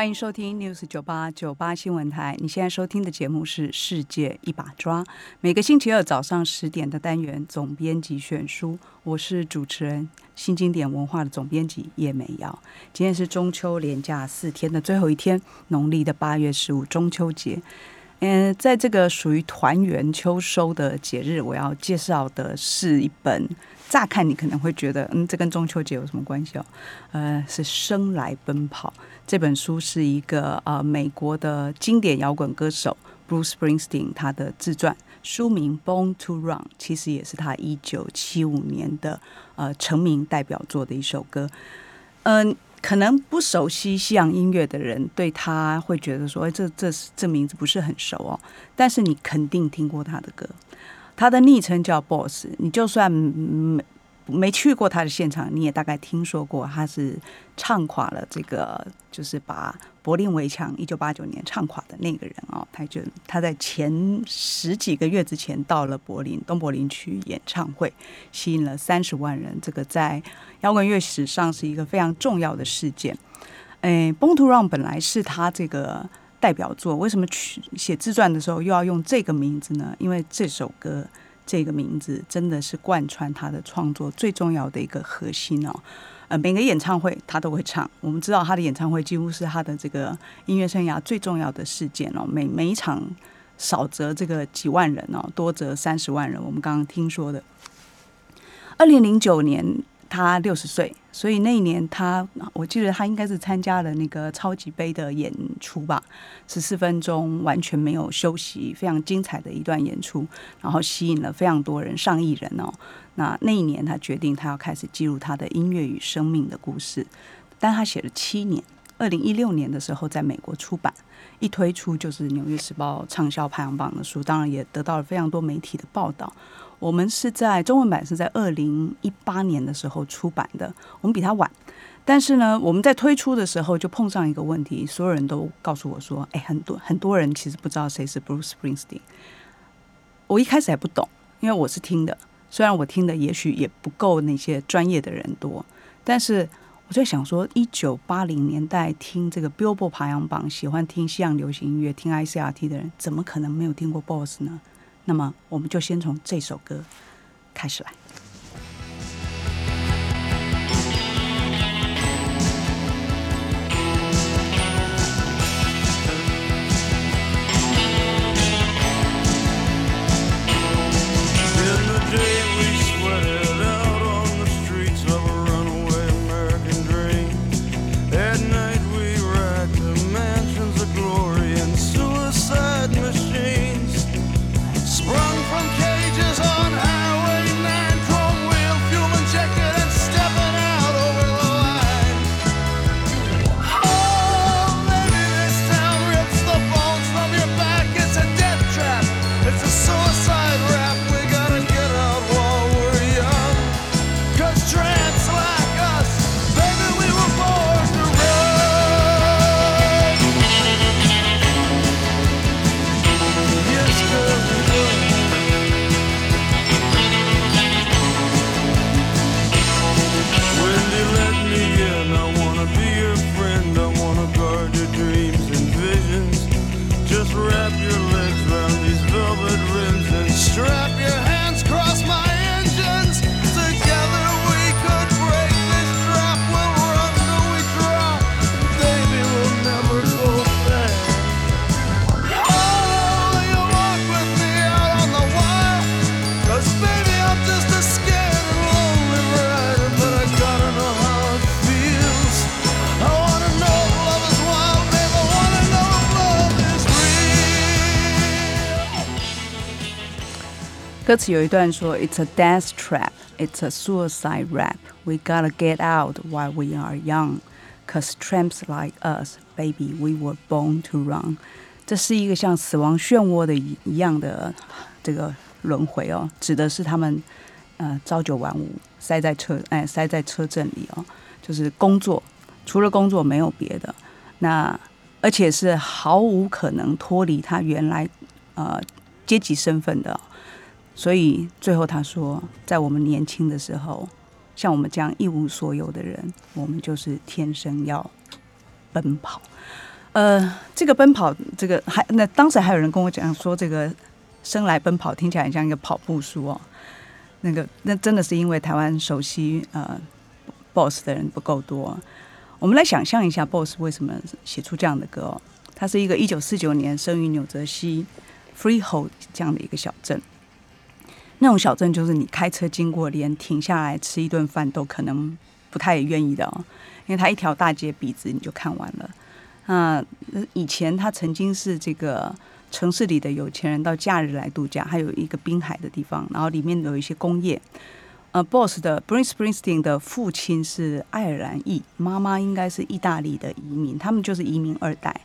欢迎收听 News 九八九八新闻台。你现在收听的节目是《世界一把抓》，每个星期二早上十点的单元总编辑选书，我是主持人新经典文化的总编辑叶美瑶。今天是中秋连假四天的最后一天，农历的八月十五中秋节。嗯，在这个属于团圆秋收的节日，我要介绍的是一本。乍看你可能会觉得，嗯，这跟中秋节有什么关系哦？呃，是《生来奔跑》这本书是一个呃美国的经典摇滚歌手 Bruce Springsteen 他的自传，书名《Born to Run》，其实也是他一九七五年的呃成名代表作的一首歌。嗯，可能不熟悉西洋音乐的人对他会觉得说，哎，这这这名字不是很熟哦。但是你肯定听过他的歌。他的昵称叫 Boss，你就算没没去过他的现场，你也大概听说过他是唱垮了这个，就是把柏林围墙一九八九年唱垮的那个人哦。他就他在前十几个月之前到了柏林东柏林区演唱会，吸引了三十万人，这个在摇滚乐史上是一个非常重要的事件。哎，Born to Run 本来是他这个。代表作为什么取写自传的时候又要用这个名字呢？因为这首歌这个名字真的是贯穿他的创作最重要的一个核心哦。呃，每个演唱会他都会唱。我们知道他的演唱会几乎是他的这个音乐生涯最重要的事件哦。每每一场少则这个几万人哦，多则三十万人。我们刚刚听说的，二零零九年。他六十岁，所以那一年他，我记得他应该是参加了那个超级杯的演出吧，十四分钟完全没有休息，非常精彩的一段演出，然后吸引了非常多人，上亿人哦。那那一年他决定他要开始记录他的音乐与生命的故事，但他写了七年，二零一六年的时候在美国出版，一推出就是《纽约时报》畅销排行榜的书，当然也得到了非常多媒体的报道。我们是在中文版是在二零一八年的时候出版的，我们比他晚，但是呢，我们在推出的时候就碰上一个问题，所有人都告诉我说：“哎，很多很多人其实不知道谁是 Bruce Springsteen。”我一开始还不懂，因为我是听的，虽然我听的也许也不够那些专业的人多，但是我在想说，一九八零年代听这个 Billboard 排行榜，喜欢听西洋流行音乐、听 ICRT 的人，怎么可能没有听过 Boss 呢？那么，我们就先从这首歌开始来。歌词有一段说：“It's a death trap, it's a suicide rap. We gotta get out while we are young, cause tramps like us, baby, we were born to run。”这是一个像死亡漩涡的一一样的这个轮回哦，指的是他们呃朝九晚五塞在车哎塞在车阵里哦，就是工作除了工作没有别的。那而且是毫无可能脱离他原来呃阶级身份的。所以最后他说，在我们年轻的时候，像我们这样一无所有的人，我们就是天生要奔跑。呃，这个奔跑，这个还那当时还有人跟我讲说，这个生来奔跑听起来很像一个跑步书哦。那个那真的是因为台湾熟悉呃 BOSS 的人不够多。我们来想象一下，BOSS 为什么写出这样的歌哦？他是一个一九四九年生于纽泽西 Freehold 这样的一个小镇。那种小镇就是你开车经过，连停下来吃一顿饭都可能不太愿意的哦，因为它一条大街笔直你就看完了。那以前他曾经是这个城市里的有钱人到假日来度假，还有一个滨海的地方，然后里面有一些工业。呃，Boss 的 b r i n c e Springsteen 的父亲是爱尔兰裔，妈妈应该是意大利的移民，他们就是移民二代。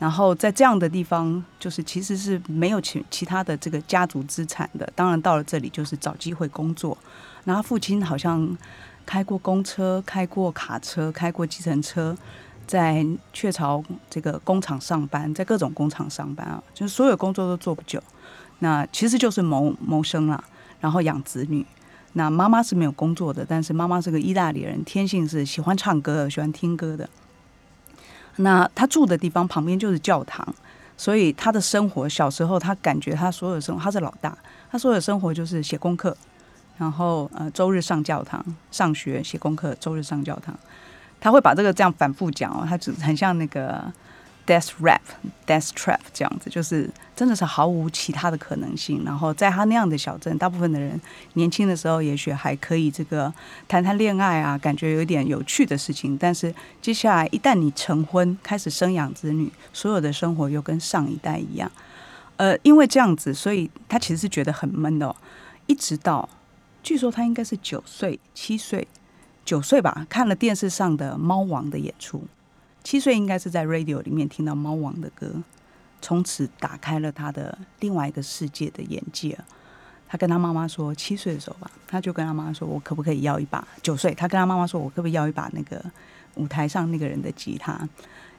然后在这样的地方，就是其实是没有其其他的这个家族资产的。当然到了这里就是找机会工作。然后父亲好像开过公车，开过卡车，开过计程车。在雀巢这个工厂上班，在各种工厂上班啊，就是所有工作都做不久，那其实就是谋谋生啦，然后养子女。那妈妈是没有工作的，但是妈妈是个意大利人，天性是喜欢唱歌、喜欢听歌的。那他住的地方旁边就是教堂，所以他的生活小时候他感觉他所有的生活他是老大，他所有的生活就是写功课，然后呃周日上教堂上学写功课，周日上教堂。他会把这个这样反复讲哦，他只很像那个 death rap、death trap 这样子，就是真的是毫无其他的可能性。然后在他那样的小镇，大部分的人年轻的时候也许还可以这个谈谈恋爱啊，感觉有点有趣的事情。但是接下来一旦你成婚，开始生养子女，所有的生活又跟上一代一样。呃，因为这样子，所以他其实是觉得很闷的。一直到据说他应该是九岁、七岁。九岁吧，看了电视上的猫王的演出。七岁应该是在 radio 里面听到猫王的歌，从此打开了他的另外一个世界的眼界。他跟他妈妈说，七岁的时候吧，他就跟他妈妈说：“我可不可以要一把？”九岁，他跟他妈妈说：“我可不可以要一把那个舞台上那个人的吉他？”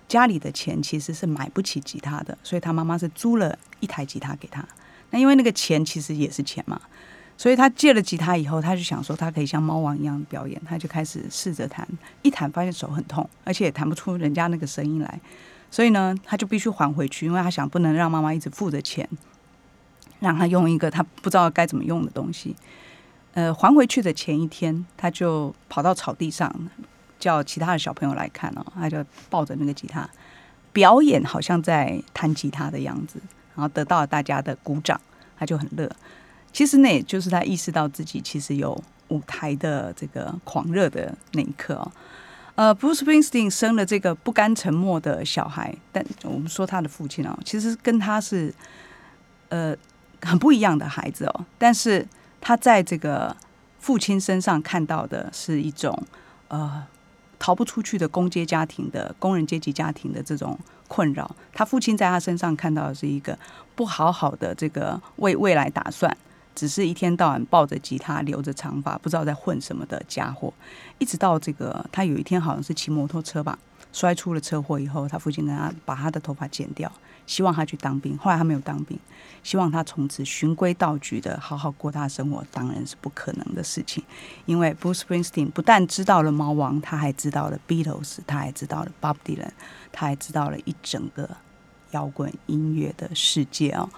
家里的钱其实是买不起吉他的，所以他妈妈是租了一台吉他给他。那因为那个钱其实也是钱嘛。所以他借了吉他以后，他就想说他可以像猫王一样表演，他就开始试着弹，一弹发现手很痛，而且也弹不出人家那个声音来。所以呢，他就必须还回去，因为他想不能让妈妈一直付着钱，让他用一个他不知道该怎么用的东西。呃，还回去的前一天，他就跑到草地上叫其他的小朋友来看哦，他就抱着那个吉他表演，好像在弹吉他的样子，然后得到了大家的鼓掌，他就很乐。其实那也就是他意识到自己其实有舞台的这个狂热的那一刻哦。呃，Bruce Springsteen 生了这个不甘沉默的小孩，但我们说他的父亲哦，其实跟他是呃很不一样的孩子哦。但是他在这个父亲身上看到的是一种呃逃不出去的工阶家庭的工人阶级家庭的这种困扰。他父亲在他身上看到的是一个不好好的这个为未来打算。只是一天到晚抱着吉他，留着长发，不知道在混什么的家伙。一直到这个，他有一天好像是骑摩托车吧，摔出了车祸以后，他父亲跟他把他的头发剪掉，希望他去当兵。后来他没有当兵，希望他从此循规蹈矩的好好过他的生活，当然是不可能的事情。因为 Bruce Springsteen 不但知道了猫王，他还知道了 Beatles，他还知道了 Bob Dylan，他还知道了一整个摇滚音乐的世界哦。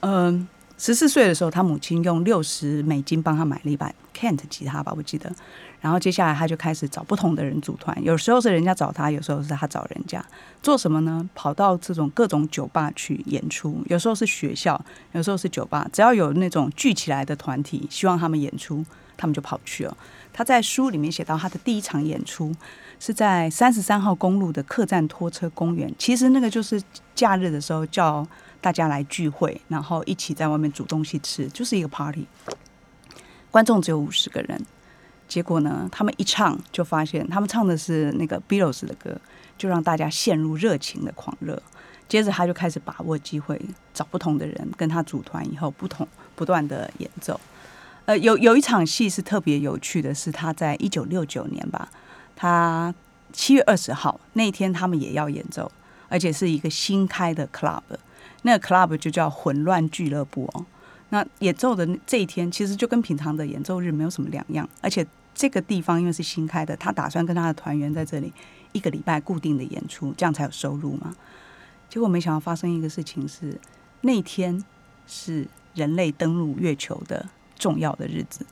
嗯。十四岁的时候，他母亲用六十美金帮他买了一把 Kent 吉他吧，我记得。然后接下来他就开始找不同的人组团，有时候是人家找他，有时候是他找人家。做什么呢？跑到这种各种酒吧去演出，有时候是学校，有时候是酒吧。只要有那种聚起来的团体，希望他们演出，他们就跑去了。他在书里面写到，他的第一场演出是在三十三号公路的客栈拖车公园。其实那个就是假日的时候叫。大家来聚会，然后一起在外面煮东西吃，就是一个 party。观众只有五十个人，结果呢，他们一唱就发现，他们唱的是那个 Beatles 的歌，就让大家陷入热情的狂热。接着他就开始把握机会，找不同的人跟他组团，以后不同不断的演奏。呃，有有一场戏是特别有趣的，是他在一九六九年吧，他七月二十号那天，他们也要演奏，而且是一个新开的 club，那个 club 就叫混乱俱乐部哦。那演奏的这一天，其实就跟平常的演奏日没有什么两样，而且这个地方因为是新开的，他打算跟他的团员在这里一个礼拜固定的演出，这样才有收入嘛。结果没想到发生一个事情是，那天是人类登陆月球的重要的日子。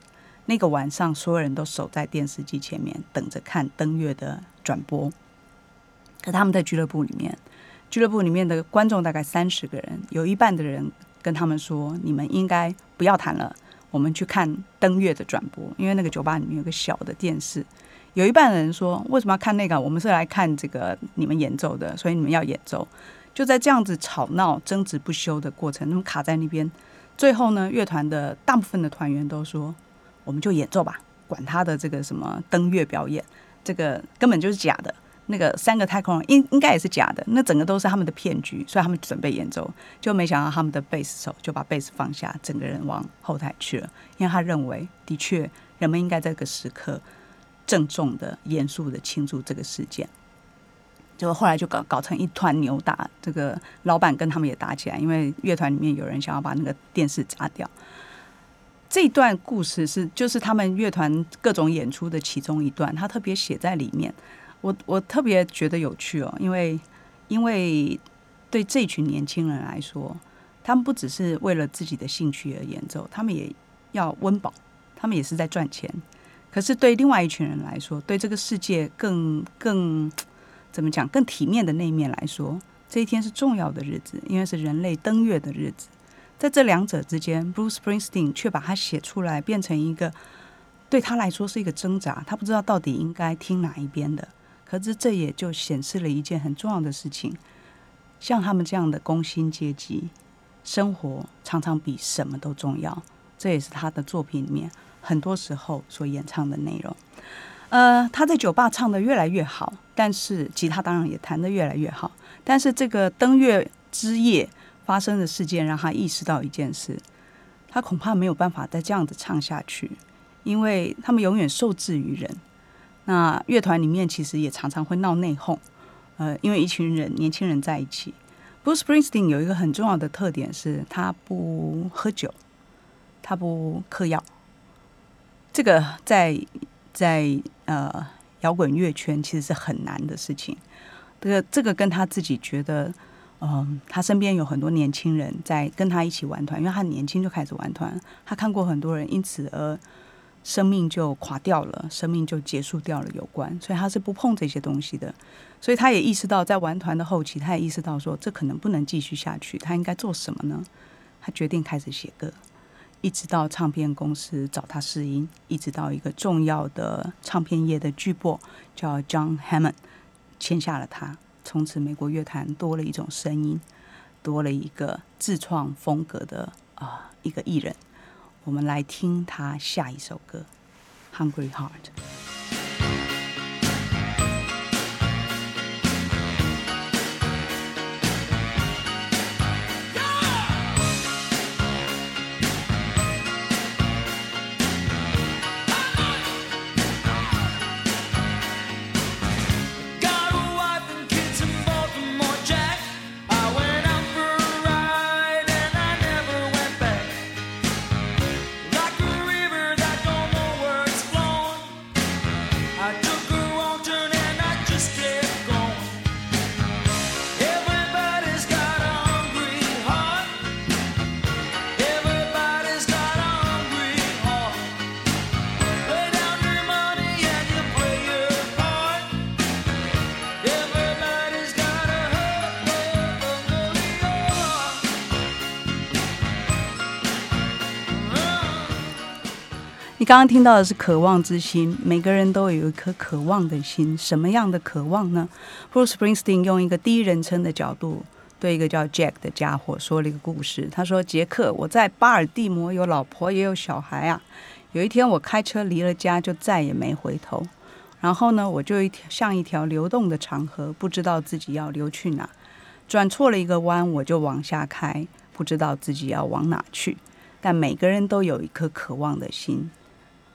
那个晚上，所有人都守在电视机前面，等着看登月的转播。可他们在俱乐部里面，俱乐部里面的观众大概三十个人，有一半的人跟他们说：“你们应该不要谈了，我们去看登月的转播。”因为那个酒吧里面有个小的电视。有一半的人说：“为什么要看那个？我们是来看这个你们演奏的，所以你们要演奏。”就在这样子吵闹、争执不休的过程，他们卡在那边。最后呢，乐团的大部分的团员都说。我们就演奏吧，管他的这个什么登月表演，这个根本就是假的。那个三个太空人应应该也是假的，那整个都是他们的骗局，所以他们准备演奏，就没想到他们的贝斯手就把贝斯放下，整个人往后台去了，因为他认为的确人们应该在这个时刻郑重的、严肃的庆祝这个事件。结果后来就搞搞成一团扭打，这个老板跟他们也打起来，因为乐团里面有人想要把那个电视砸掉。这段故事是就是他们乐团各种演出的其中一段，他特别写在里面。我我特别觉得有趣哦，因为因为对这群年轻人来说，他们不只是为了自己的兴趣而演奏，他们也要温饱，他们也是在赚钱。可是对另外一群人来说，对这个世界更更怎么讲更体面的那一面来说，这一天是重要的日子，因为是人类登月的日子。在这两者之间，Bruce Springsteen 却把它写出来，变成一个对他来说是一个挣扎，他不知道到底应该听哪一边的。可是这也就显示了一件很重要的事情：像他们这样的工薪阶级，生活常常比什么都重要。这也是他的作品里面很多时候所演唱的内容。呃，他在酒吧唱的越来越好，但是吉他当然也弹得越来越好。但是这个登月之夜。发生的事件让他意识到一件事，他恐怕没有办法再这样子唱下去，因为他们永远受制于人。那乐团里面其实也常常会闹内讧，呃，因为一群人年轻人在一起。Bruce Springsteen 有一个很重要的特点是，他不喝酒，他不嗑药。这个在在呃摇滚乐圈其实是很难的事情。这个这个跟他自己觉得。嗯，他身边有很多年轻人在跟他一起玩团，因为他年轻就开始玩团。他看过很多人因此而生命就垮掉了，生命就结束掉了。有关，所以他是不碰这些东西的。所以他也意识到，在玩团的后期，他也意识到说，这可能不能继续下去。他应该做什么呢？他决定开始写歌，一直到唱片公司找他试音，一直到一个重要的唱片业的巨擘叫 John Hammond 签下了他。从此，美国乐坛多了一种声音，多了一个自创风格的啊一个艺人。我们来听他下一首歌《Hungry Heart》。你刚刚听到的是渴望之心，每个人都有一颗渴望的心。什么样的渴望呢？Bruce Springsteen 用一个第一人称的角度，对一个叫 Jack 的家伙说了一个故事。他说：“杰克，我在巴尔的摩有老婆也有小孩啊。有一天我开车离了家，就再也没回头。然后呢，我就一条像一条流动的长河，不知道自己要流去哪。转错了一个弯，我就往下开，不知道自己要往哪去。但每个人都有一颗渴望的心。”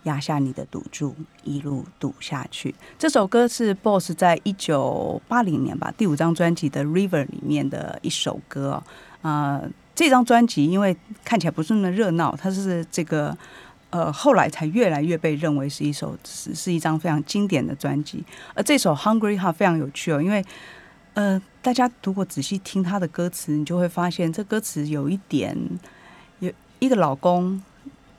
压下你的赌注，一路赌下去。这首歌是 BOSS 在一九八零年吧第五张专辑的《River》里面的一首歌啊。这张专辑因为看起来不是那么热闹，它是这个呃后来才越来越被认为是一首是是一张非常经典的专辑。而这首《Hungry Heart》非常有趣哦，因为呃大家如果仔细听他的歌词，你就会发现这歌词有一点有一个老公。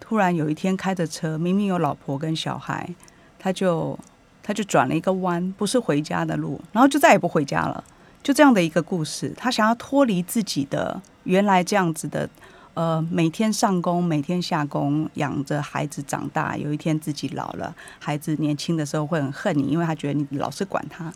突然有一天开着车，明明有老婆跟小孩，他就他就转了一个弯，不是回家的路，然后就再也不回家了。就这样的一个故事，他想要脱离自己的原来这样子的，呃，每天上工，每天下工，养着孩子长大，有一天自己老了，孩子年轻的时候会很恨你，因为他觉得你老是管他。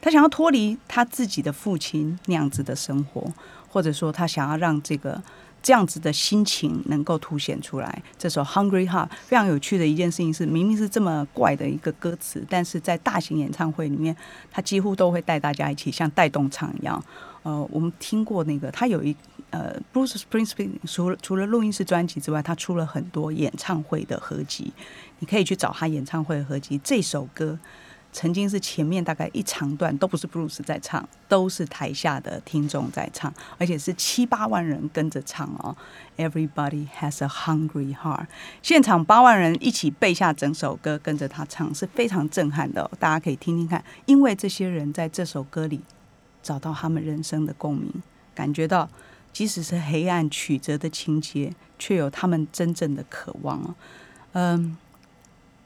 他想要脱离他自己的父亲那样子的生活，或者说他想要让这个。这样子的心情能够凸显出来。这首《Hungry Heart》非常有趣的一件事情是，明明是这么怪的一个歌词，但是在大型演唱会里面，他几乎都会带大家一起像带动唱一样。呃，我们听过那个，他有一呃，Bruce Springsteen 除了除了录音室专辑之外，他出了很多演唱会的合集，你可以去找他演唱会合集。这首歌。曾经是前面大概一长段都不是布鲁斯在唱，都是台下的听众在唱，而且是七八万人跟着唱哦。Everybody has a hungry heart，现场八万人一起背下整首歌，跟着他唱是非常震撼的。大家可以听听看，因为这些人在这首歌里找到他们人生的共鸣，感觉到即使是黑暗曲折的情节，却有他们真正的渴望哦。嗯。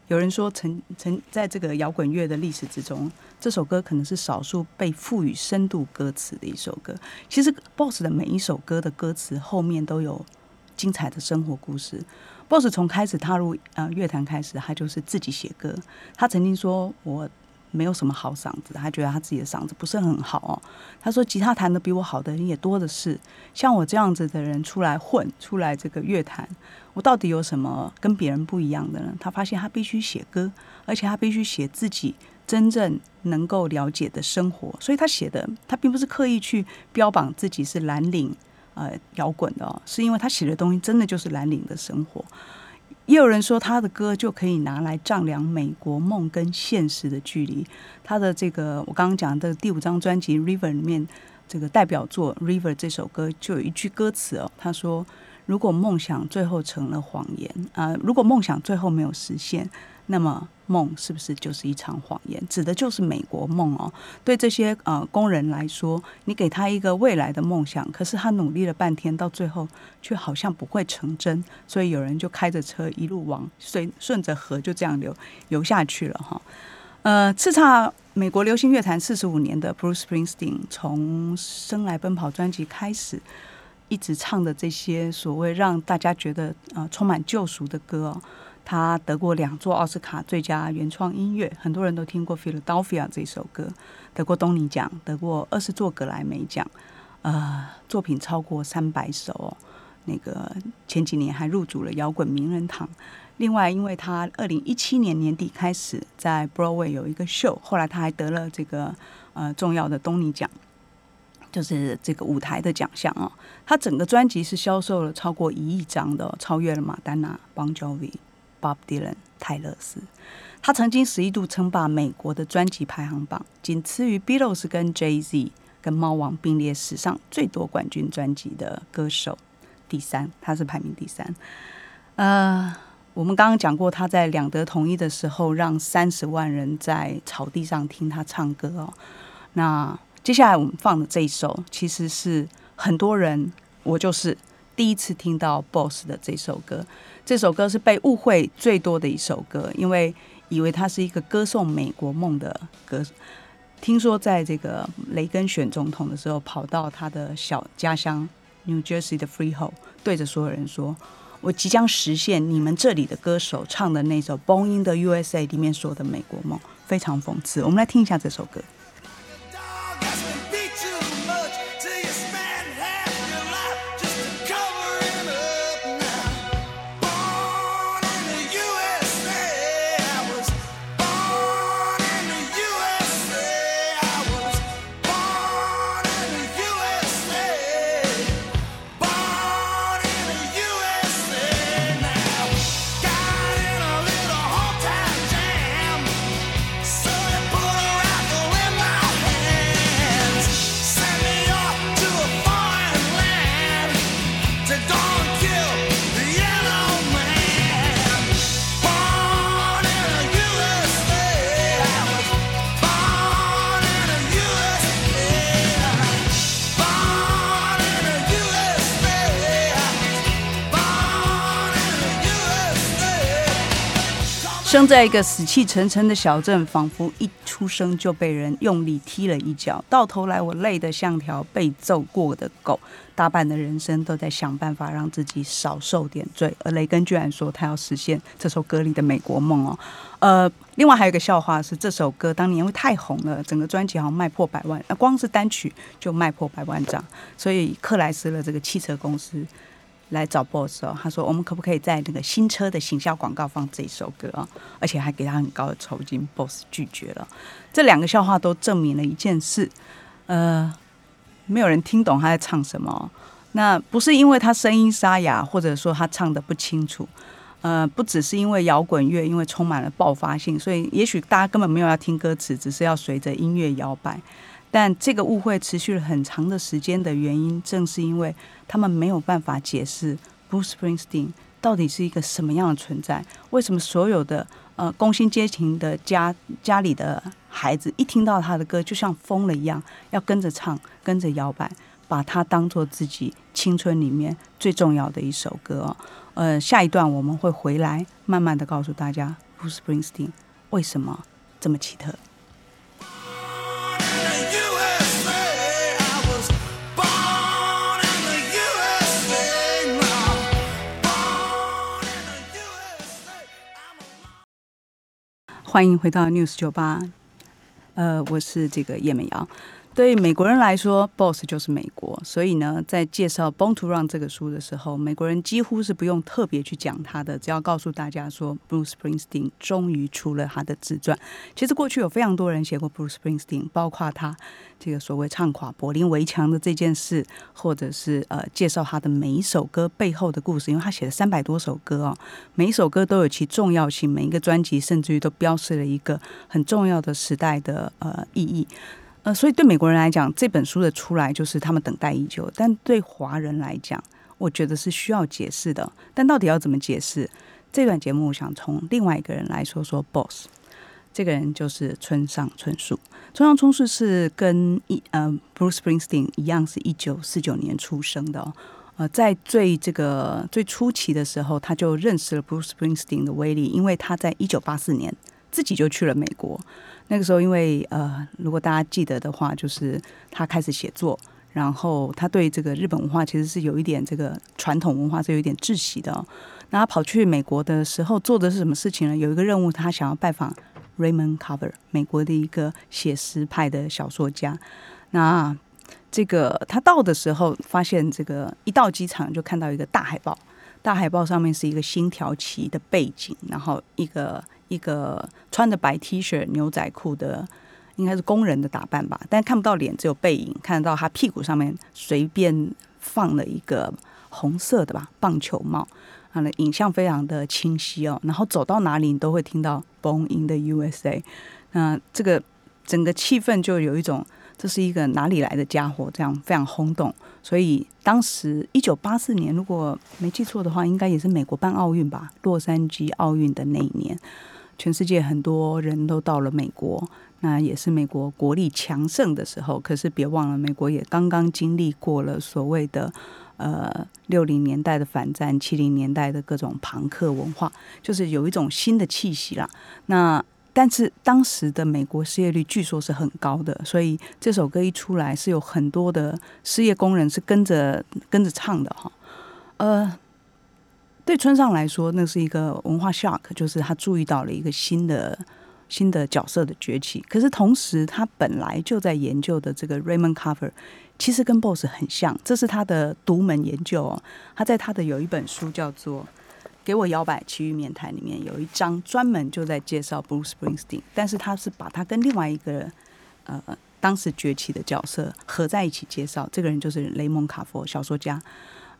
有人说，曾曾在这个摇滚乐的历史之中，这首歌可能是少数被赋予深度歌词的一首歌。其实，BOSS 的每一首歌的歌词后面都有精彩的生活故事。BOSS 从开始踏入呃乐坛开始，他就是自己写歌。他曾经说：“我。”没有什么好嗓子，他觉得他自己的嗓子不是很好哦。他说吉他弹的比我好的人也多的是，像我这样子的人出来混，出来这个乐坛，我到底有什么跟别人不一样的呢？他发现他必须写歌，而且他必须写自己真正能够了解的生活，所以他写的他并不是刻意去标榜自己是蓝领呃摇滚的哦，是因为他写的东西真的就是蓝领的生活。也有人说他的歌就可以拿来丈量美国梦跟现实的距离。他的这个我刚刚讲的第五张专辑《River》里面，这个代表作《River》这首歌就有一句歌词哦，他说：“如果梦想最后成了谎言啊，如果梦想最后没有实现。”那么梦是不是就是一场谎言？指的就是美国梦哦。对这些呃工人来说，你给他一个未来的梦想，可是他努力了半天，到最后却好像不会成真。所以有人就开着车一路往顺顺着河就这样流游下去了哈。呃，叱咤美国流行乐坛四十五年的 Bruce Springsteen，从《生来奔跑》专辑开始，一直唱的这些所谓让大家觉得呃充满救赎的歌哦。他得过两座奥斯卡最佳原创音乐，很多人都听过《Philadelphia》这首歌，得过东尼奖，得过二十座格莱美奖，呃，作品超过三百首哦，那个前几年还入主了摇滚名人堂。另外，因为他二零一七年年底开始在 Broadway 有一个秀，后来他还得了这个呃重要的东尼奖，就是这个舞台的奖项哦。他整个专辑是销售了超过一亿张的，超越了马丹娜、邦乔维。Bob Dylan 泰勒斯，他曾经十一度称霸美国的专辑排行榜，仅次于 Beatles 跟 Jay Z 跟猫王并列史上最多冠军专辑的歌手，第三，他是排名第三。呃，我们刚刚讲过，他在两德统一的时候，让三十万人在草地上听他唱歌哦。那接下来我们放的这一首，其实是很多人，我就是第一次听到 Boss 的这首歌。这首歌是被误会最多的一首歌，因为以为它是一个歌颂美国梦的歌。听说在这个雷根选总统的时候，跑到他的小家乡 New Jersey 的 Freehold，对着所有人说：“我即将实现你们这里的歌手唱的那首《Born in the USA》里面说的美国梦。”非常讽刺。我们来听一下这首歌。生在一个死气沉沉的小镇，仿佛一出生就被人用力踢了一脚。到头来，我累得像条被揍过的狗。大半的人生都在想办法让自己少受点罪。而雷根居然说他要实现这首歌里的美国梦哦。呃，另外还有一个笑话是，这首歌当年因为太红了，整个专辑好像卖破百万，那光是单曲就卖破百万张。所以克莱斯勒这个汽车公司。来找 boss 哦，他说我们可不可以在那个新车的行销广告放这首歌啊？而且还给他很高的酬金，boss 拒绝了。这两个笑话都证明了一件事，呃，没有人听懂他在唱什么。那不是因为他声音沙哑，或者说他唱的不清楚，呃，不只是因为摇滚乐，因为充满了爆发性，所以也许大家根本没有要听歌词，只是要随着音乐摇摆。但这个误会持续了很长的时间的原因，正是因为他们没有办法解释 Bruce Springsteen 到底是一个什么样的存在。为什么所有的呃工薪阶层的家家里的孩子一听到他的歌，就像疯了一样，要跟着唱，跟着摇摆，把它当做自己青春里面最重要的一首歌。呃，下一段我们会回来，慢慢的告诉大家 Bruce Springsteen 为什么这么奇特。欢迎回到 News 酒吧，呃，我是这个叶美瑶。对美国人来说，Boss 就是美国。所以呢，在介绍《Born to Run》这个书的时候，美国人几乎是不用特别去讲他的，只要告诉大家说，Bruce Springsteen 终于出了他的自传。其实过去有非常多人写过 Bruce Springsteen，包括他这个所谓唱垮柏林围墙的这件事，或者是呃介绍他的每一首歌背后的故事。因为他写了三百多首歌哦，每一首歌都有其重要性，每一个专辑甚至于都标示了一个很重要的时代的呃意义。呃，所以对美国人来讲，这本书的出来就是他们等待已久；但对华人来讲，我觉得是需要解释的。但到底要怎么解释？这段节目想从另外一个人来说说。Boss，这个人就是村上春树。村上春树是跟一呃 Bruce Springsteen 一样，是一九四九年出生的。呃，在最这个最初期的时候，他就认识了 Bruce Springsteen 的威力，因为他在一九八四年自己就去了美国。那个时候，因为呃，如果大家记得的话，就是他开始写作，然后他对这个日本文化其实是有一点这个传统文化是有一点窒息的。那他跑去美国的时候做的是什么事情呢？有一个任务，他想要拜访 Raymond Carver，美国的一个写实派的小说家。那这个他到的时候，发现这个一到机场就看到一个大海报，大海报上面是一个星条旗的背景，然后一个。一个穿着白 T 恤、牛仔裤的，应该是工人的打扮吧，但看不到脸，只有背影，看得到他屁股上面随便放了一个红色的吧棒球帽，啊，那影像非常的清晰哦。然后走到哪里，你都会听到 Born in the USA，那这个整个气氛就有一种。这是一个哪里来的家伙？这样非常轰动，所以当时一九八四年，如果没记错的话，应该也是美国办奥运吧，洛杉矶奥运的那一年，全世界很多人都到了美国，那也是美国国力强盛的时候。可是别忘了，美国也刚刚经历过了所谓的呃六零年代的反战，七零年代的各种朋克文化，就是有一种新的气息啦。那但是当时的美国失业率据说是很高的，所以这首歌一出来，是有很多的失业工人是跟着跟着唱的哈。呃，对村上来说，那是一个文化 shock，就是他注意到了一个新的新的角色的崛起。可是同时，他本来就在研究的这个 Raymond Carver，其实跟 Boss 很像，这是他的独门研究哦。他在他的有一本书叫做。给我摇摆奇遇面谈里面有一章专门就在介绍 Bruce Springsteen，但是他是把他跟另外一个呃当时崛起的角色合在一起介绍。这个人就是雷蒙卡佛，小说家，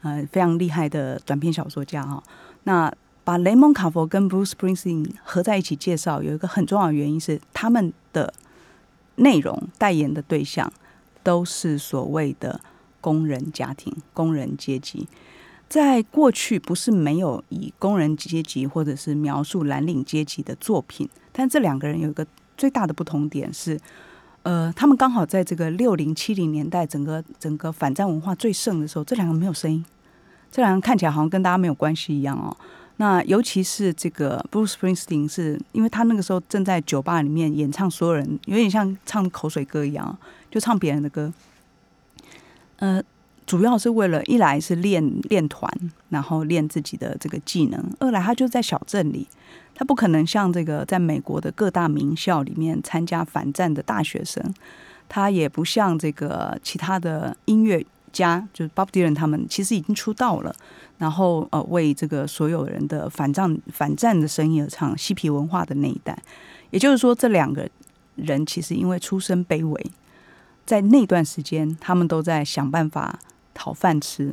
呃，非常厉害的短篇小说家哈。那把雷蒙卡佛跟 Bruce Springsteen 合在一起介绍，有一个很重要的原因是他们的内容代言的对象都是所谓的工人家庭、工人阶级。在过去，不是没有以工人阶级或者是描述蓝领阶级的作品，但这两个人有一个最大的不同点是，呃，他们刚好在这个六零七零年代整个整个反战文化最盛的时候，这两个没有声音，这两个看起来好像跟大家没有关系一样哦。那尤其是这个 Bruce Springsteen，是因为他那个时候正在酒吧里面演唱，所有人有点像唱口水歌一样，就唱别人的歌。呃，主要是为了一来是练练团，然后练自己的这个技能；二来他就在小镇里，他不可能像这个在美国的各大名校里面参加反战的大学生，他也不像这个其他的音乐家，就是 Bob Dylan 他们，其实已经出道了。然后呃，为这个所有人的反战反战的声音而唱嬉皮文化的那一代，也就是说，这两个人其实因为出身卑微，在那段时间，他们都在想办法讨饭吃。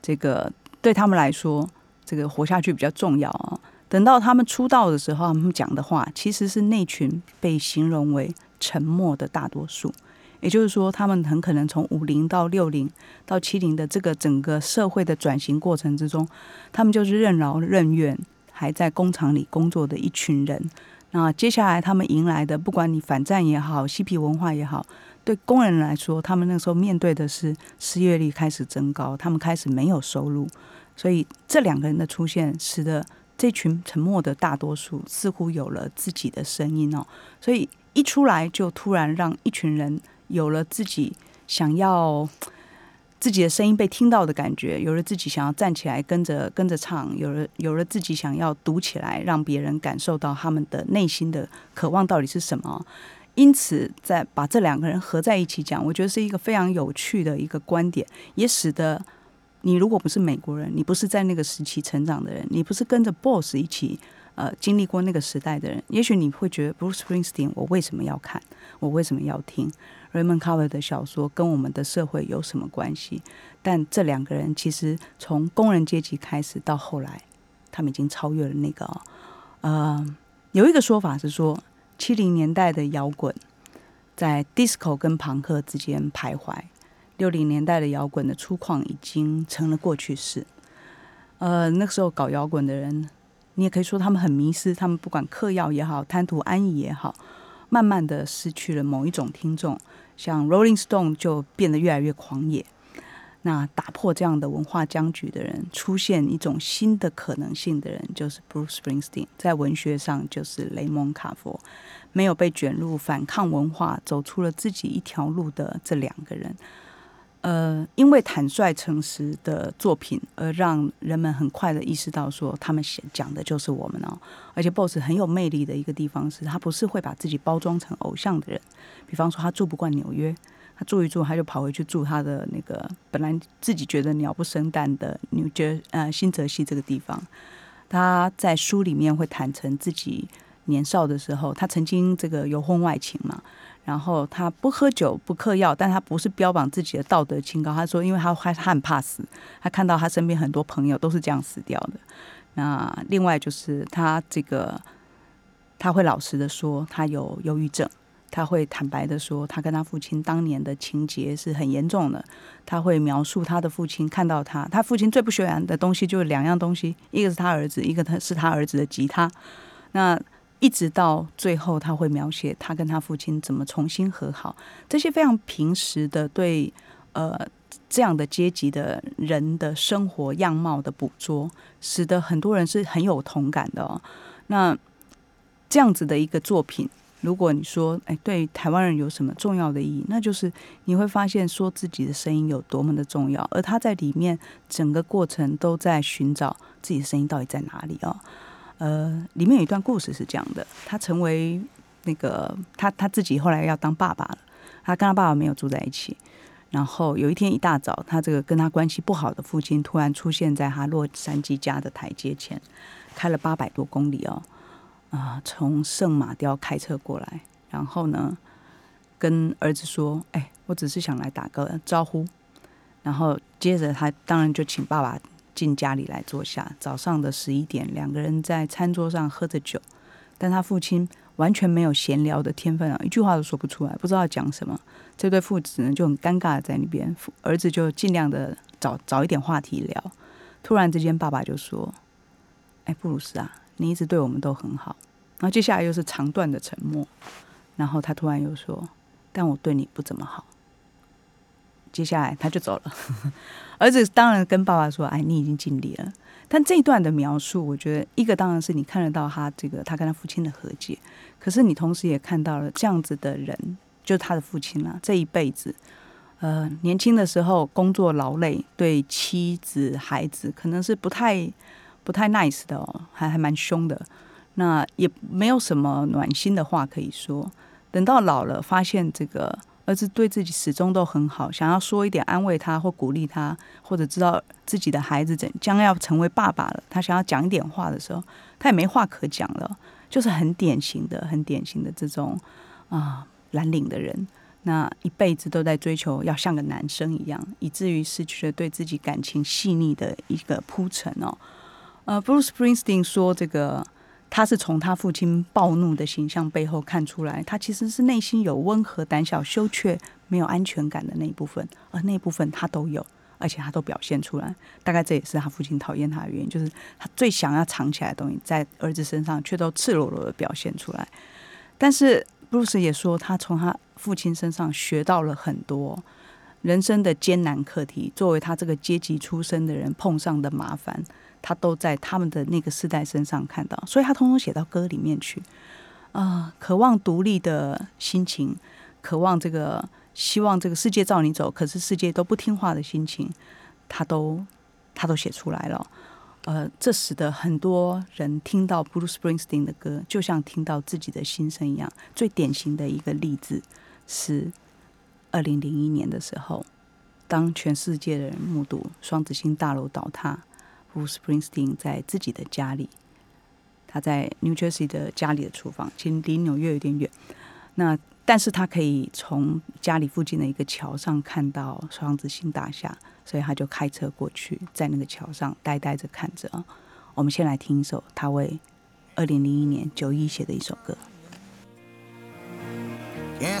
这个对他们来说，这个活下去比较重要啊。等到他们出道的时候，他们讲的话其实是那群被形容为沉默的大多数。也就是说，他们很可能从五零到六零到七零的这个整个社会的转型过程之中，他们就是任劳任怨，还在工厂里工作的一群人。那接下来他们迎来的，不管你反战也好，嬉皮文化也好，对工人来说，他们那时候面对的是失业率开始增高，他们开始没有收入。所以这两个人的出现，使得这群沉默的大多数似乎有了自己的声音哦。所以一出来就突然让一群人。有了自己想要自己的声音被听到的感觉，有了自己想要站起来跟着跟着唱，有了有了自己想要读起来，让别人感受到他们的内心的渴望到底是什么。因此，在把这两个人合在一起讲，我觉得是一个非常有趣的一个观点，也使得你如果不是美国人，你不是在那个时期成长的人，你不是跟着 BOSS 一起呃经历过那个时代的人，也许你会觉得 Bruce Springsteen，我为什么要看？我为什么要听？Raymond Carver 的小说跟我们的社会有什么关系？但这两个人其实从工人阶级开始到后来，他们已经超越了那个。呃，有一个说法是说，七零年代的摇滚在 disco 跟朋克之间徘徊，六零年代的摇滚的粗犷已经成了过去式。呃，那个时候搞摇滚的人，你也可以说他们很迷失，他们不管嗑药也好，贪图安逸也好。慢慢的失去了某一种听众，像 Rolling Stone 就变得越来越狂野。那打破这样的文化僵局的人，出现一种新的可能性的人，就是 Bruce Springsteen。在文学上，就是雷蒙卡佛。没有被卷入反抗文化，走出了自己一条路的这两个人。呃，因为坦率诚实的作品，而让人们很快的意识到说，他们写讲的就是我们哦。而且，BOSS 很有魅力的一个地方是，他不是会把自己包装成偶像的人。比方说，他住不惯纽约，他住一住，他就跑回去住他的那个本来自己觉得鸟不生蛋的纽约呃新泽西这个地方。他在书里面会坦诚自己年少的时候，他曾经这个有婚外情嘛。然后他不喝酒不嗑药，但他不是标榜自己的道德清高。他说，因为他他他很怕死，他看到他身边很多朋友都是这样死掉的。那另外就是他这个他会老实的说他有忧郁症，他会坦白的说他跟他父亲当年的情节是很严重的。他会描述他的父亲看到他，他父亲最不喜欢的东西就是两样东西，一个是他儿子，一个他是他儿子的吉他。那一直到最后，他会描写他跟他父亲怎么重新和好，这些非常平时的对呃这样的阶级的人的生活样貌的捕捉，使得很多人是很有同感的。哦。那这样子的一个作品，如果你说哎对台湾人有什么重要的意义，那就是你会发现说自己的声音有多么的重要，而他在里面整个过程都在寻找自己的声音到底在哪里哦。呃，里面有一段故事是这样的：他成为那个他他自己后来要当爸爸了，他跟他爸爸没有住在一起。然后有一天一大早，他这个跟他关系不好的父亲突然出现在他洛杉矶家的台阶前，开了八百多公里哦，啊，从圣马雕开车过来，然后呢，跟儿子说：“哎，我只是想来打个招呼。”然后接着他当然就请爸爸。进家里来坐下。早上的十一点，两个人在餐桌上喝着酒，但他父亲完全没有闲聊的天分啊，一句话都说不出来，不知道讲什么。这对父子呢就很尴尬的在那边，儿子就尽量的找找一点话题聊。突然之间，爸爸就说：“哎，布鲁斯啊，你一直对我们都很好。”然后接下来又是长段的沉默，然后他突然又说：“但我对你不怎么好。”接下来他就走了。儿子当然跟爸爸说：“哎，你已经尽力了。”但这一段的描述，我觉得一个当然是你看得到他这个他跟他父亲的和解，可是你同时也看到了这样子的人，就是他的父亲了。这一辈子，呃，年轻的时候工作劳累，对妻子孩子可能是不太不太 nice 的哦，还还蛮凶的。那也没有什么暖心的话可以说。等到老了，发现这个儿子对自己始终都很好，想要说一点安慰他或鼓励他，或者知道自己的孩子怎将要成为爸爸了，他想要讲一点话的时候，他也没话可讲了，就是很典型的、很典型的这种啊蓝领的人，那一辈子都在追求要像个男生一样，以至于失去了对自己感情细腻的一个铺陈哦。呃，Bruce Springsteen 说这个。他是从他父亲暴怒的形象背后看出来，他其实是内心有温和、胆小、羞怯、没有安全感的那一部分，而那一部分他都有，而且他都表现出来。大概这也是他父亲讨厌他的原因，就是他最想要藏起来的东西，在儿子身上却都赤裸裸的表现出来。但是布鲁斯也说，他从他父亲身上学到了很多人生的艰难课题，作为他这个阶级出身的人碰上的麻烦。他都在他们的那个世代身上看到，所以他通通写到歌里面去。啊，渴望独立的心情，渴望这个希望这个世界照你走，可是世界都不听话的心情，他都他都写出来了。呃，这使得很多人听到 Bruce Springsteen 的歌，就像听到自己的心声一样。最典型的一个例子是二零零一年的时候，当全世界的人目睹双子星大楼倒塌。Bruce Springsteen 在自己的家里，他在 New Jersey 的家里的厨房，其实离纽约有点远。那但是他可以从家里附近的一个桥上看到双子星大厦，所以他就开车过去，在那个桥上呆呆着看着。我们先来听一首他为二零零一年九一写的一首歌。Can't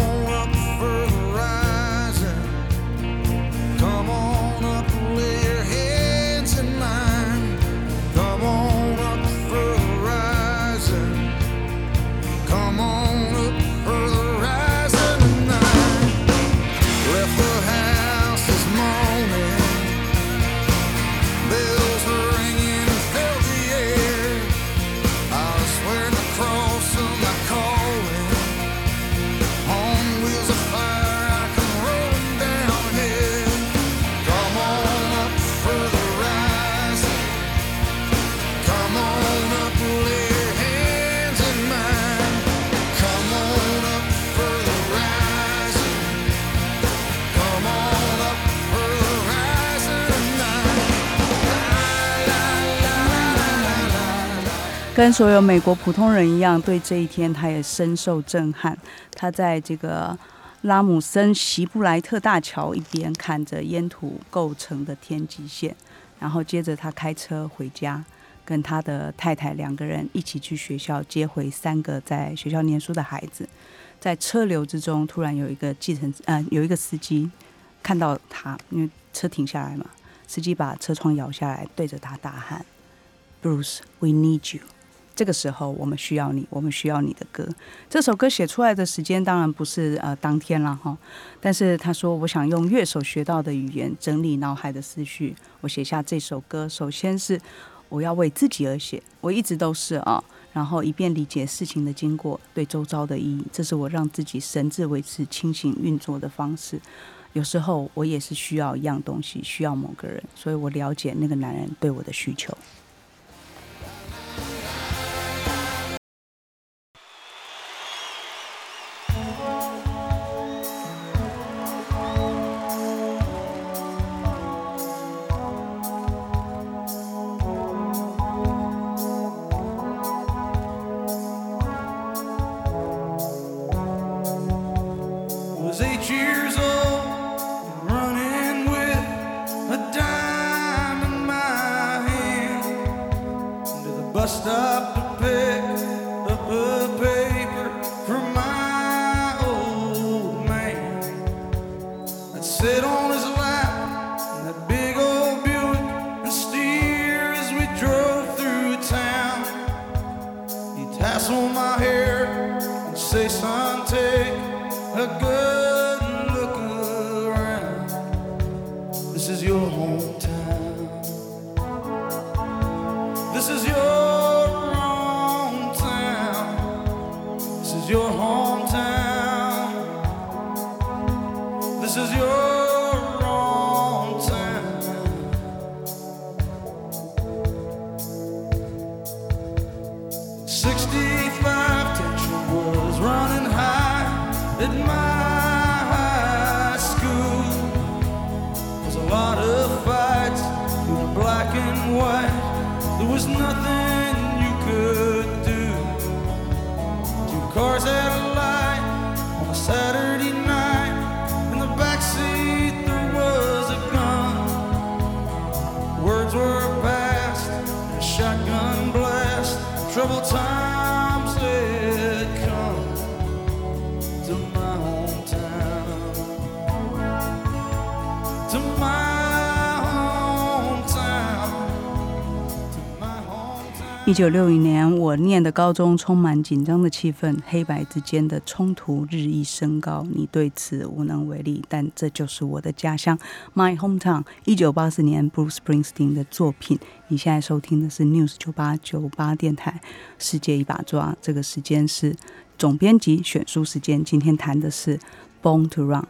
跟所有美国普通人一样，对这一天他也深受震撼。他在这个拉姆森席布莱特大桥一边看着烟土构成的天际线，然后接着他开车回家。跟他的太太两个人一起去学校接回三个在学校念书的孩子，在车流之中，突然有一个计程呃有一个司机看到他，因为车停下来嘛，司机把车窗摇下来，对着他大喊：“Bruce，we need you。”这个时候，我们需要你，我们需要你的歌。这首歌写出来的时间当然不是呃当天了哈，但是他说，我想用乐手学到的语言整理脑海的思绪，我写下这首歌。首先是我要为自己而写，我一直都是啊，然后以便理解事情的经过，对周遭的意义，这是我让自己神智维持清醒运作的方式。有时候我也是需要一样东西，需要某个人，所以我了解那个男人对我的需求。This is your 一九六一年，我念的高中充满紧张的气氛，黑白之间的冲突日益升高。你对此无能为力，但这就是我的家乡，My hometown。一九八四年，Bruce Springsteen 的作品。你现在收听的是 News 九八九八电台，世界一把抓。这个时间是总编辑选书时间。今天谈的是《Born to Run》。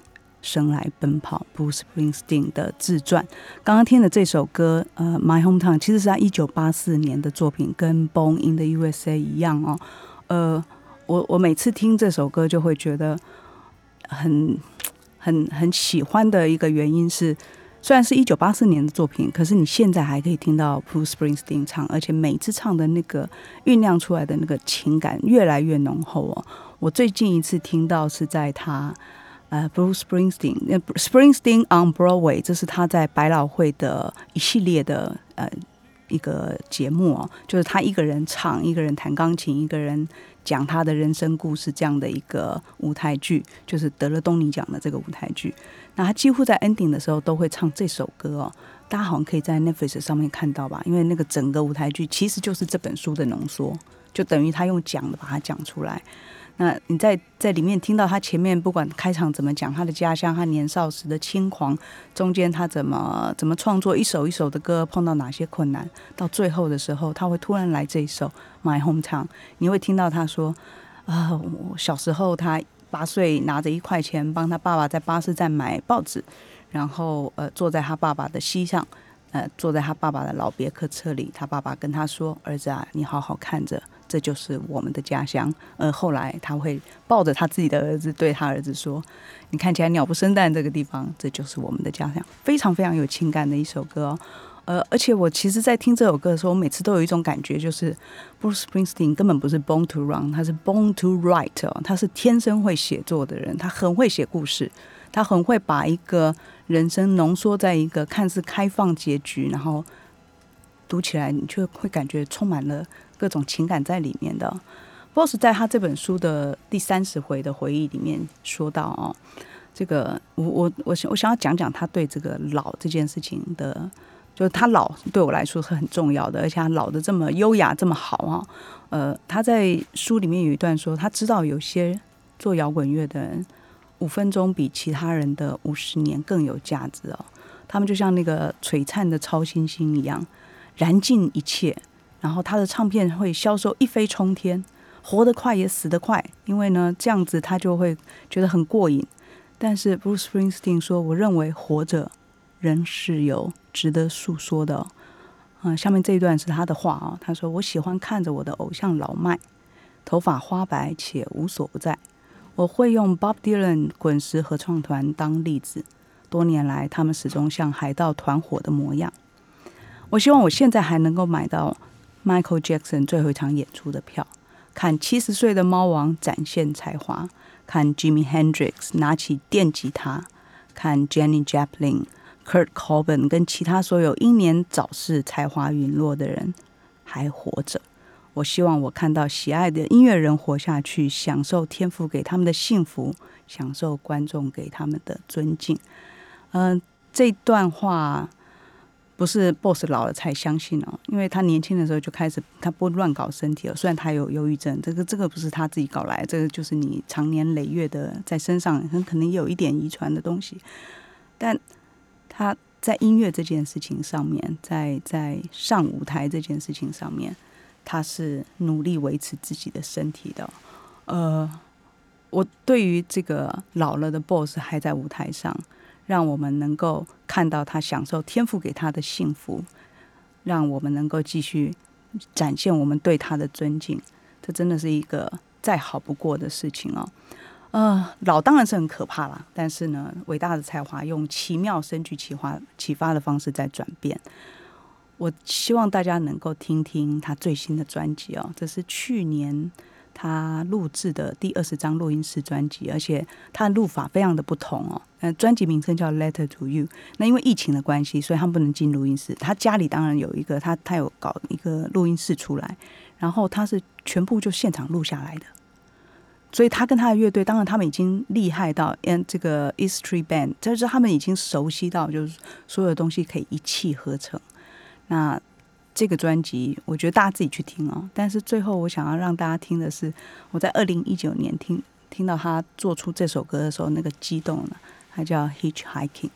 生来奔跑，Bruce Springsteen 的自传。刚刚听的这首歌，呃，《My Hometown》其实是他一九八四年的作品，跟《Born in the USA》一样哦。呃，我我每次听这首歌就会觉得很很很喜欢的一个原因是，虽然是一九八四年的作品，可是你现在还可以听到 Bruce Springsteen 唱，而且每次唱的那个酝酿出来的那个情感越来越浓厚哦。我最近一次听到是在他。呃，Bruce Springsteen，那 Springsteen on Broadway，这是他在百老汇的一系列的呃一个节目哦，就是他一个人唱，一个人弹钢琴，一个人讲他的人生故事这样的一个舞台剧，就是得了东尼奖的这个舞台剧。那他几乎在 ending 的时候都会唱这首歌哦，大家好像可以在 Netflix 上面看到吧？因为那个整个舞台剧其实就是这本书的浓缩，就等于他用讲的把它讲出来。那你在在里面听到他前面不管开场怎么讲他的家乡，他年少时的轻狂，中间他怎么怎么创作一首一首的歌，碰到哪些困难，到最后的时候他会突然来这一首《My Hometown》，你会听到他说：“啊，我小时候他八岁拿着一块钱帮他爸爸在巴士站买报纸，然后呃坐在他爸爸的膝上。”呃，坐在他爸爸的老别克车里，他爸爸跟他说：“儿子啊，你好好看着，这就是我们的家乡。”而后来他会抱着他自己的儿子，对他儿子说：“你看起来鸟不生蛋，这个地方，这就是我们的家乡。”非常非常有情感的一首歌。呃，而且我其实，在听这首歌的时候，我每次都有一种感觉，就是 Bruce Springsteen 根本不是 Born to Run，他是 Born to Write 哦，他是天生会写作的人，他很会写故事，他很会把一个。人生浓缩在一个看似开放结局，然后读起来你却会感觉充满了各种情感在里面的。Boss 在他这本书的第三十回的回忆里面说到哦，这个我我我想我想要讲讲他对这个老这件事情的，就是他老对我来说是很重要的，而且他老的这么优雅这么好啊。呃，他在书里面有一段说，他知道有些做摇滚乐的人。五分钟比其他人的五十年更有价值哦！他们就像那个璀璨的超新星一样，燃尽一切。然后他的唱片会销售一飞冲天，活得快也死得快，因为呢这样子他就会觉得很过瘾。但是 Bruce Springsteen 说：“我认为活着仍是有值得诉说的。”嗯，下面这一段是他的话啊，他说：“我喜欢看着我的偶像老迈，头发花白且无所不在。”我会用 Bob Dylan 滚石合唱团当例子，多年来他们始终像海盗团伙的模样。我希望我现在还能够买到 Michael Jackson 最后一场演出的票，看七十岁的猫王展现才华，看 Jimmy Hendrix 拿起电吉他，看 Jenny Joplin、Kurt Cobain 跟其他所有英年早逝、才华陨落的人还活着。我希望我看到喜爱的音乐人活下去，享受天赋给他们的幸福，享受观众给他们的尊敬。嗯、这段话不是 BOSS 老了才相信哦，因为他年轻的时候就开始，他不乱搞身体了。虽然他有忧郁症，这个这个不是他自己搞来，这个就是你长年累月的在身上，很可能有一点遗传的东西。但他在音乐这件事情上面，在在上舞台这件事情上面，他是努力维持自己的身体的。呃，我对于这个老了的 BOSS 还在舞台上，让我们能够看到他享受天赋给他的幸福，让我们能够继续展现我们对他的尊敬，这真的是一个再好不过的事情哦。呃，老当然是很可怕啦，但是呢，伟大的才华用奇妙深具启发启发的方式在转变。我希望大家能够听听他最新的专辑哦，这是去年他录制的第二十张录音室专辑，而且他的录法非常的不同哦。那，专辑名称叫《Letter to You》。那因为疫情的关系，所以他们不能进录音室。他家里当然有一个，他他有搞一个录音室出来，然后他是全部就现场录下来的。所以他跟他的乐队，当然他们已经厉害到，嗯，这个 East Street Band，就是他们已经熟悉到，就是所有的东西可以一气呵成。那这个专辑，我觉得大家自己去听哦。但是最后我想要让大家听的是，我在二零一九年听听到他做出这首歌的时候，那个激动呢，它叫 Hitchhiking。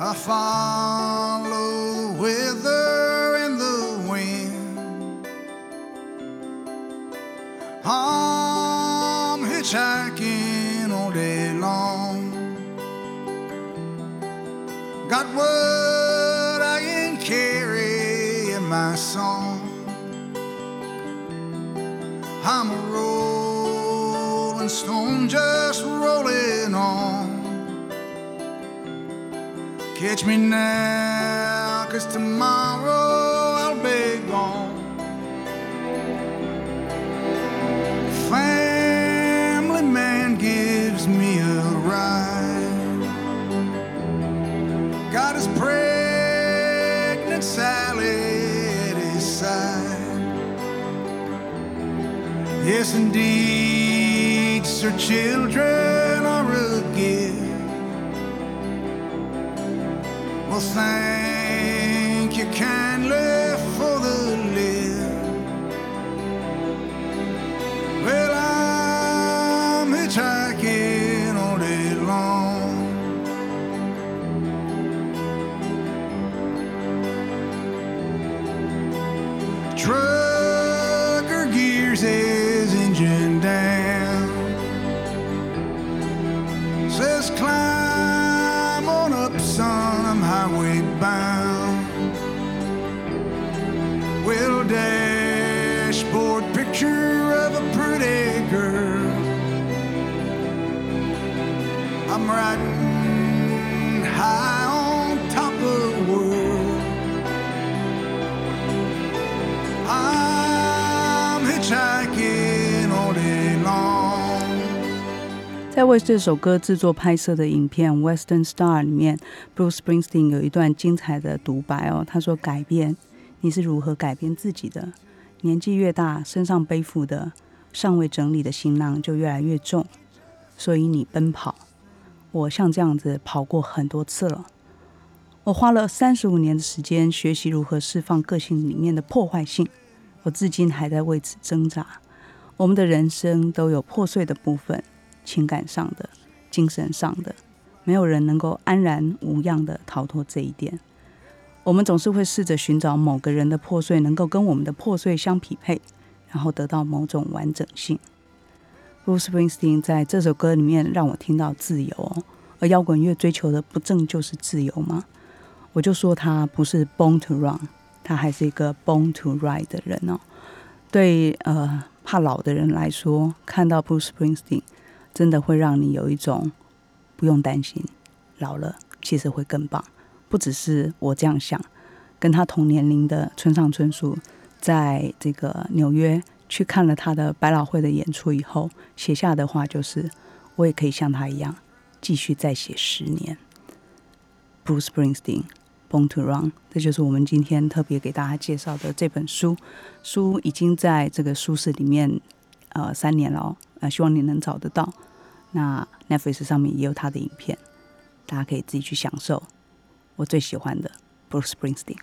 I follow the weather and the wind. I'm hitchhiking all day long. Got what I can carry in my song. I'm a rolling Catch me now, cause tomorrow I'll be gone. Family man gives me a ride. Got his pregnant Sally at his side. Yes, indeed, sir, children are a gift. Well, thank you kindly for the lift. Well, I'm hitchhiking 在为这首歌制作拍摄的影片《Western Star》里面，Bruce Springsteen 有一段精彩的独白哦。他说：“改变，你是如何改变自己的？年纪越大，身上背负的尚未整理的行囊就越来越重，所以你奔跑。我像这样子跑过很多次了。我花了三十五年的时间学习如何释放个性里面的破坏性，我至今还在为此挣扎。我们的人生都有破碎的部分。”情感上的、精神上的，没有人能够安然无恙的逃脱这一点。我们总是会试着寻找某个人的破碎能够跟我们的破碎相匹配，然后得到某种完整性。Bruce Springsteen 在这首歌里面让我听到自由，而摇滚乐追求的不正就是自由吗？我就说他不是 born to run，他还是一个 born to ride 的人哦。对，呃。怕老的人来说，看到 Bruce Springsteen，真的会让你有一种不用担心，老了其实会更棒。不只是我这样想，跟他同年龄的村上春树，在这个纽约去看了他的百老汇的演出以后，写下的话就是：我也可以像他一样，继续再写十年。Bruce Springsteen。Born to Run，这就是我们今天特别给大家介绍的这本书。书已经在这个书市里面呃三年了，呃，希望你能找得到。那 Netflix 上面也有他的影片，大家可以自己去享受。我最喜欢的 Bruce Springsteen。